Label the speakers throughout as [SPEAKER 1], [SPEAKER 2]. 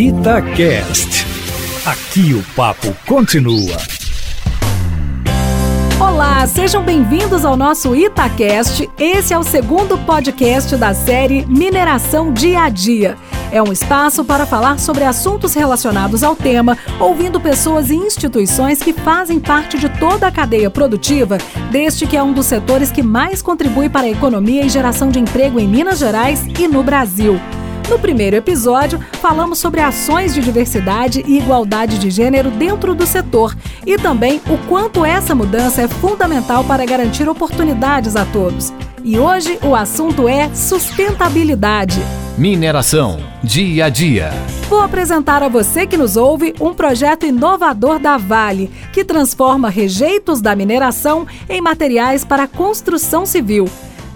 [SPEAKER 1] Itacast. Aqui o papo continua.
[SPEAKER 2] Olá, sejam bem-vindos ao nosso Itacast. Esse é o segundo podcast da série Mineração Dia a Dia. É um espaço para falar sobre assuntos relacionados ao tema, ouvindo pessoas e instituições que fazem parte de toda a cadeia produtiva, deste que é um dos setores que mais contribui para a economia e geração de emprego em Minas Gerais e no Brasil. No primeiro episódio, falamos sobre ações de diversidade e igualdade de gênero dentro do setor e também o quanto essa mudança é fundamental para garantir oportunidades a todos. E hoje o assunto é sustentabilidade.
[SPEAKER 3] Mineração, dia a dia.
[SPEAKER 2] Vou apresentar a você que nos ouve um projeto inovador da Vale, que transforma rejeitos da mineração em materiais para construção civil.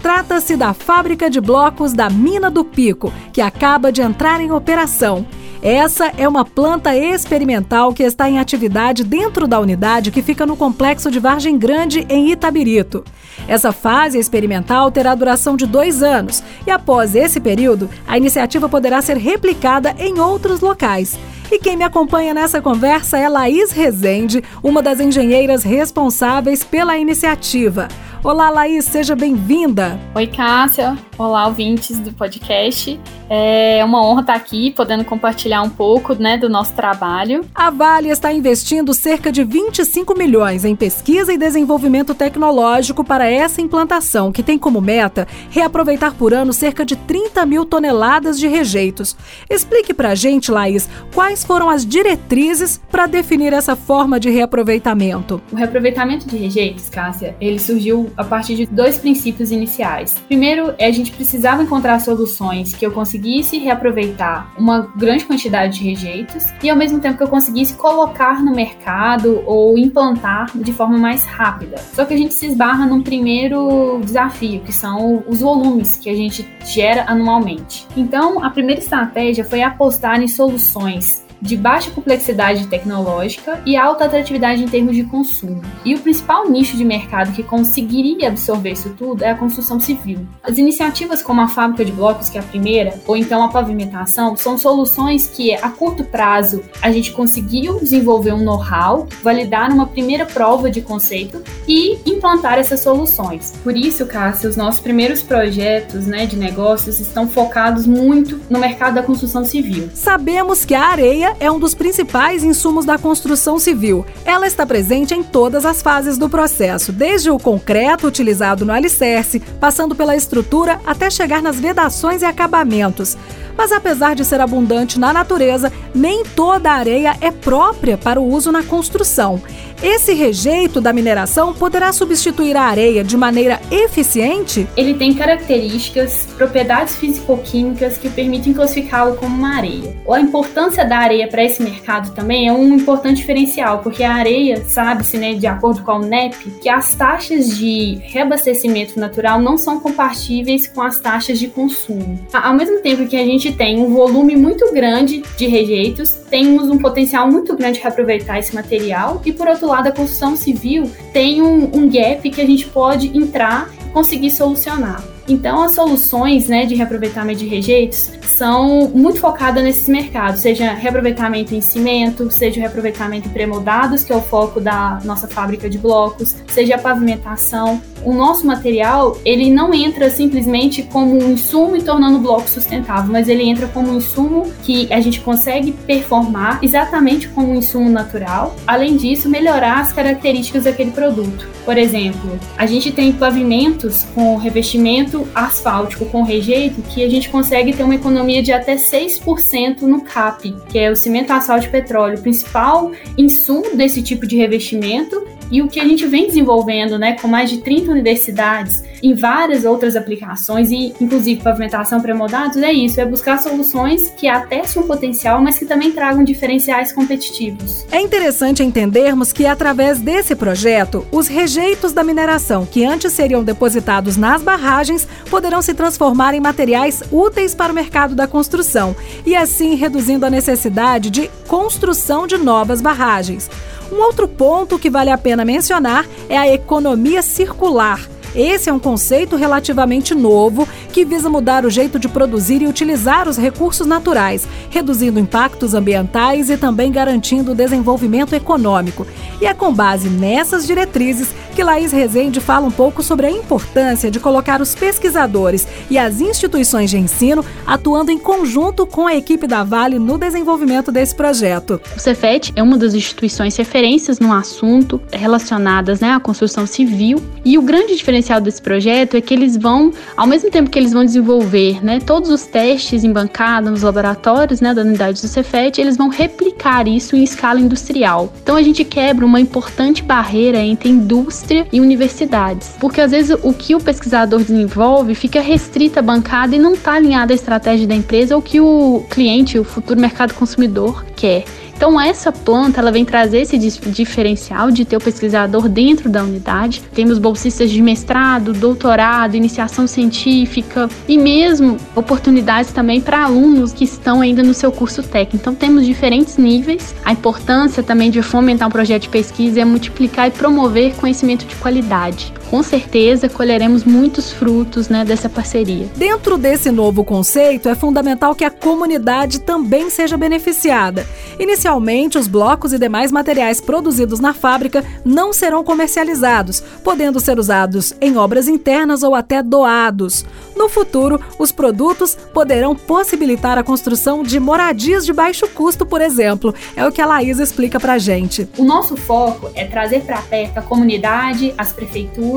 [SPEAKER 2] Trata-se da fábrica de blocos da Mina do Pico, que acaba de entrar em operação. Essa é uma planta experimental que está em atividade dentro da unidade que fica no complexo de Vargem Grande, em Itabirito. Essa fase experimental terá duração de dois anos e, após esse período, a iniciativa poderá ser replicada em outros locais. E quem me acompanha nessa conversa é Laís Rezende, uma das engenheiras responsáveis pela iniciativa. Olá, Laís, seja bem-vinda.
[SPEAKER 4] Oi, Cássia. Olá, ouvintes do podcast. É uma honra estar aqui, podendo compartilhar um pouco né, do nosso trabalho.
[SPEAKER 2] A Vale está investindo cerca de 25 milhões em pesquisa e desenvolvimento tecnológico para essa implantação, que tem como meta reaproveitar por ano cerca de 30 mil toneladas de rejeitos. Explique para a gente, Laís, quais foram as diretrizes para definir essa forma de reaproveitamento.
[SPEAKER 4] O reaproveitamento de rejeitos, Cássia, ele surgiu a partir de dois princípios iniciais. Primeiro, a gente precisava encontrar soluções que eu conseguisse reaproveitar uma grande quantidade de rejeitos e ao mesmo tempo que eu conseguisse colocar no mercado ou implantar de forma mais rápida. Só que a gente se esbarra num primeiro desafio, que são os volumes que a gente gera anualmente. Então, a primeira estratégia foi apostar em soluções de baixa complexidade tecnológica e alta atratividade em termos de consumo. E o principal nicho de mercado que conseguiria absorver isso tudo é a construção civil. As iniciativas como a fábrica de blocos, que é a primeira, ou então a pavimentação, são soluções que a curto prazo a gente conseguiu desenvolver um know-how, validar uma primeira prova de conceito e implantar essas soluções. Por isso, Cássia, os nossos primeiros projetos né, de negócios estão focados muito no mercado da construção civil.
[SPEAKER 2] Sabemos que a areia é um dos principais insumos da construção civil. Ela está presente em todas as fases do processo, desde o concreto utilizado no alicerce, passando pela estrutura até chegar nas vedações e acabamentos. Mas apesar de ser abundante na natureza, nem toda a areia é própria para o uso na construção. Esse rejeito da mineração poderá substituir a areia de maneira eficiente?
[SPEAKER 4] Ele tem características, propriedades físico-químicas que permitem classificá-lo como uma areia. A importância da areia para esse mercado também é um importante diferencial, porque a areia, sabe-se, né, de acordo com a UNEP, que as taxas de reabastecimento natural não são compatíveis com as taxas de consumo. Ao mesmo tempo que a gente tem um volume muito grande de rejeitos, temos um potencial muito grande de reaproveitar esse material e, por outro lado, a construção civil tem um, um gap que a gente pode entrar e conseguir solucionar. Então, as soluções né, de reaproveitamento de rejeitos são muito focadas nesses mercados, seja reaproveitamento em cimento, seja reaproveitamento em premoldados, que é o foco da nossa fábrica de blocos, seja a pavimentação. O nosso material, ele não entra simplesmente como um insumo e tornando o bloco sustentável, mas ele entra como um insumo que a gente consegue performar exatamente como um insumo natural. Além disso, melhorar as características daquele produto. Por exemplo, a gente tem pavimentos com revestimento asfáltico com rejeito que a gente consegue ter uma economia de até 6% no CAP, que é o cimento asfalto petróleo, o principal insumo desse tipo de revestimento e o que a gente vem desenvolvendo, né, com mais de 30 universidades em várias outras aplicações e inclusive pavimentação pré-moldados, é isso, é buscar soluções que atestem um potencial, mas que também tragam diferenciais competitivos.
[SPEAKER 2] É interessante entendermos que através desse projeto, os rejeitos da mineração que antes seriam depositados nas barragens poderão se transformar em materiais úteis para o mercado da construção e assim reduzindo a necessidade de construção de novas barragens. Um outro ponto que vale a pena mencionar é a economia circular. Esse é um conceito relativamente novo que visa mudar o jeito de produzir e utilizar os recursos naturais, reduzindo impactos ambientais e também garantindo o desenvolvimento econômico. E é com base nessas diretrizes que Laís Rezende fala um pouco sobre a importância de colocar os pesquisadores e as instituições de ensino atuando em conjunto com a equipe da Vale no desenvolvimento desse projeto.
[SPEAKER 5] O Cefet é uma das instituições referências no assunto relacionadas né, à construção civil e o grande diferencial desse projeto é que eles vão, ao mesmo tempo que eles vão desenvolver né, todos os testes em bancada nos laboratórios né, da unidade do Cefet, eles vão replicar isso em escala industrial. Então a gente quebra uma importante barreira entre indústria e universidades, porque às vezes o que o pesquisador desenvolve fica restrito à bancada e não está alinhado à estratégia da empresa ou que o cliente, o futuro mercado consumidor quer. Então essa planta ela vem trazer esse diferencial de ter o pesquisador dentro da unidade. Temos bolsistas de mestrado, doutorado, iniciação científica e mesmo oportunidades também para alunos que estão ainda no seu curso técnico. Então temos diferentes níveis. A importância também de fomentar um projeto de pesquisa é multiplicar e promover conhecimento de qualidade com certeza colheremos muitos frutos né, dessa parceria.
[SPEAKER 2] Dentro desse novo conceito, é fundamental que a comunidade também seja beneficiada. Inicialmente, os blocos e demais materiais produzidos na fábrica não serão comercializados, podendo ser usados em obras internas ou até doados. No futuro, os produtos poderão possibilitar a construção de moradias de baixo custo, por exemplo. É o que a Laís explica pra gente.
[SPEAKER 4] O nosso foco é trazer para perto a comunidade, as prefeituras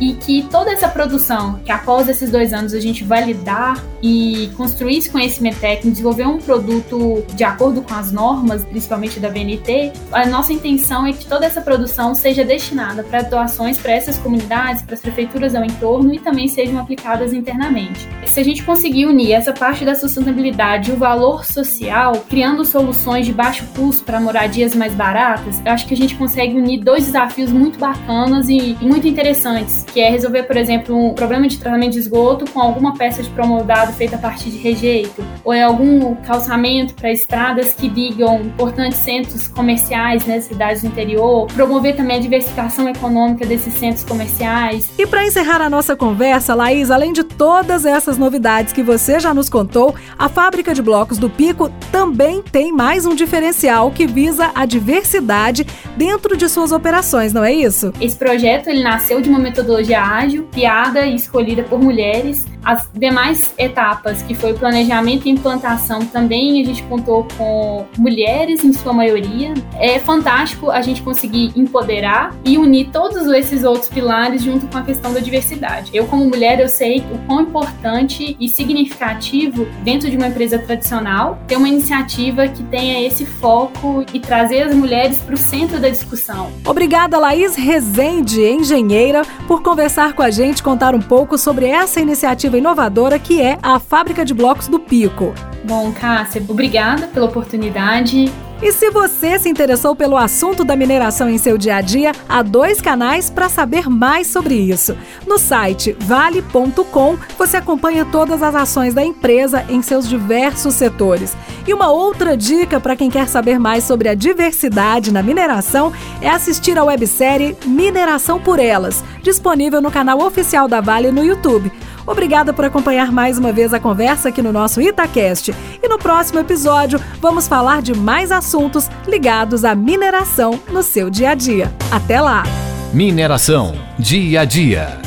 [SPEAKER 4] e que toda essa produção, que após esses dois anos a gente validar e construir esse conhecimento técnico, desenvolver um produto de acordo com as normas, principalmente da BNT, a nossa intenção é que toda essa produção seja destinada para doações para essas comunidades, para as prefeituras ao entorno e também sejam aplicadas internamente. Se a gente conseguir unir essa parte da sustentabilidade e o valor social, criando soluções de baixo custo para moradias mais baratas, eu acho que a gente consegue unir dois desafios muito bacanas e muito interessantes interessantes, que é resolver, por exemplo, um problema de tratamento de esgoto com alguma peça de promodado feita a partir de rejeito, ou é algum calçamento para estradas que ligam importantes centros comerciais nas né, cidades do interior, promover também a diversificação econômica desses centros comerciais.
[SPEAKER 2] E para encerrar a nossa conversa, Laís, além de todas essas novidades que você já nos contou, a fábrica de blocos do Pico também tem mais um diferencial que visa a diversidade dentro de suas operações, não é isso?
[SPEAKER 4] Esse projeto ele nasceu de uma metodologia ágil, criada e escolhida por mulheres as demais etapas, que foi planejamento e implantação, também a gente contou com mulheres em sua maioria. É fantástico a gente conseguir empoderar e unir todos esses outros pilares junto com a questão da diversidade. Eu, como mulher, eu sei o quão importante e significativo dentro de uma empresa tradicional ter uma iniciativa que tenha esse foco e trazer as mulheres para o centro da discussão.
[SPEAKER 2] Obrigada, Laís Rezende, engenheira, por conversar com a gente, contar um pouco sobre essa iniciativa inovadora que é a Fábrica de Blocos do Pico.
[SPEAKER 4] Bom, Cássia, obrigada pela oportunidade.
[SPEAKER 2] E se você se interessou pelo assunto da mineração em seu dia a dia, há dois canais para saber mais sobre isso. No site vale.com você acompanha todas as ações da empresa em seus diversos setores. E uma outra dica para quem quer saber mais sobre a diversidade na mineração é assistir a websérie Mineração por Elas, disponível no canal oficial da Vale no YouTube. Obrigada por acompanhar mais uma vez a conversa aqui no nosso Itacast. E no próximo episódio vamos falar de mais assuntos ligados à mineração no seu dia a dia. Até lá!
[SPEAKER 3] Mineração, dia a dia.